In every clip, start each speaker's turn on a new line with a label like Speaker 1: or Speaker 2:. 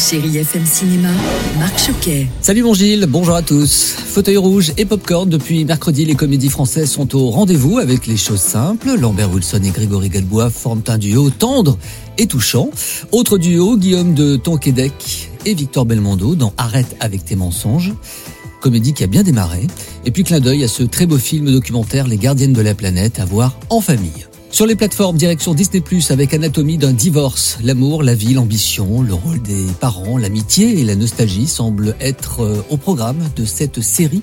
Speaker 1: Chérie FM Cinéma, Marc Choquet.
Speaker 2: Salut mon Gilles, bonjour à tous. Fauteuil rouge et popcorn, depuis mercredi, les comédies françaises sont au rendez-vous avec les choses simples. Lambert Wilson et Grégory Gadebois forment un duo tendre et touchant. Autre duo, Guillaume de Tonquédec et Victor Belmondo dans Arrête avec tes mensonges. Comédie qui a bien démarré. Et puis clin d'œil à ce très beau film documentaire Les gardiennes de la planète à voir en famille. Sur les plateformes, direction Disney Plus avec Anatomie d'un divorce. L'amour, la vie, l'ambition, le rôle des parents, l'amitié et la nostalgie semblent être euh, au programme de cette série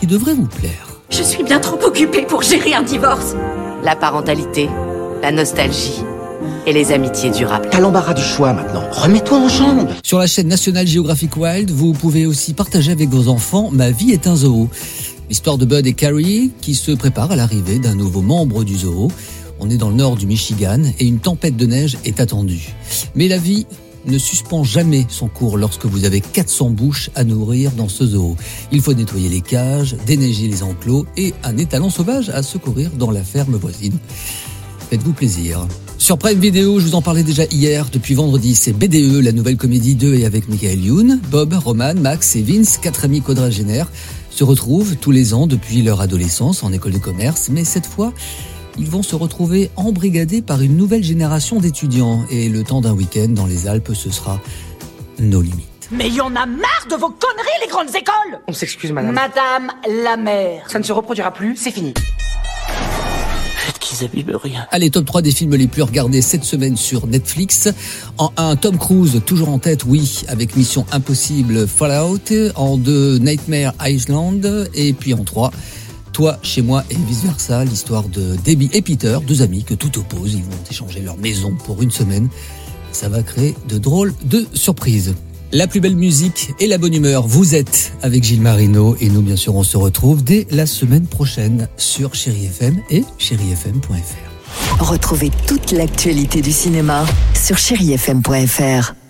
Speaker 2: qui devrait vous plaire.
Speaker 3: Je suis bien trop occupée pour gérer un divorce.
Speaker 4: La parentalité, la nostalgie et les amitiés durables.
Speaker 5: T'as l'embarras du choix maintenant. Remets-toi en jambe.
Speaker 2: Sur la chaîne National Geographic Wild, vous pouvez aussi partager avec vos enfants Ma vie est un zoo. L'histoire de Bud et Carrie qui se préparent à l'arrivée d'un nouveau membre du zoo. On est dans le nord du Michigan et une tempête de neige est attendue. Mais la vie ne suspend jamais son cours lorsque vous avez 400 bouches à nourrir dans ce zoo. Il faut nettoyer les cages, déneiger les enclos et un étalon sauvage à secourir dans la ferme voisine. Faites-vous plaisir. Sur Prime Video, je vous en parlais déjà hier, depuis vendredi, c'est BDE, la nouvelle comédie de et avec Michael Youn. Bob, Roman, Max et Vince, quatre amis quadragénaires, se retrouvent tous les ans depuis leur adolescence en école de commerce, mais cette fois, ils vont se retrouver embrigadés par une nouvelle génération d'étudiants et le temps d'un week-end dans les Alpes, ce sera nos limites.
Speaker 3: Mais y en a marre de vos conneries, les grandes écoles
Speaker 5: On s'excuse, madame.
Speaker 3: Madame la mère.
Speaker 5: Ça ne se reproduira plus, c'est fini.
Speaker 6: Faites qu'ils abîment rien.
Speaker 2: Allez, top 3 des films les plus regardés cette semaine sur Netflix. En 1, Tom Cruise, toujours en tête, oui, avec Mission Impossible Fallout. En 2, Nightmare Island. Et puis en 3, Toi, chez moi et vice versa, l'histoire de Debbie et Peter, deux amis que tout oppose. Ils vont échanger leur maison pour une semaine. Ça va créer de drôles de surprises. La plus belle musique et la bonne humeur, vous êtes avec Gilles Marino et nous bien sûr on se retrouve dès la semaine prochaine sur Chéri FM et chérifm.fr.
Speaker 1: Retrouvez toute l'actualité du cinéma sur chérifm.fr.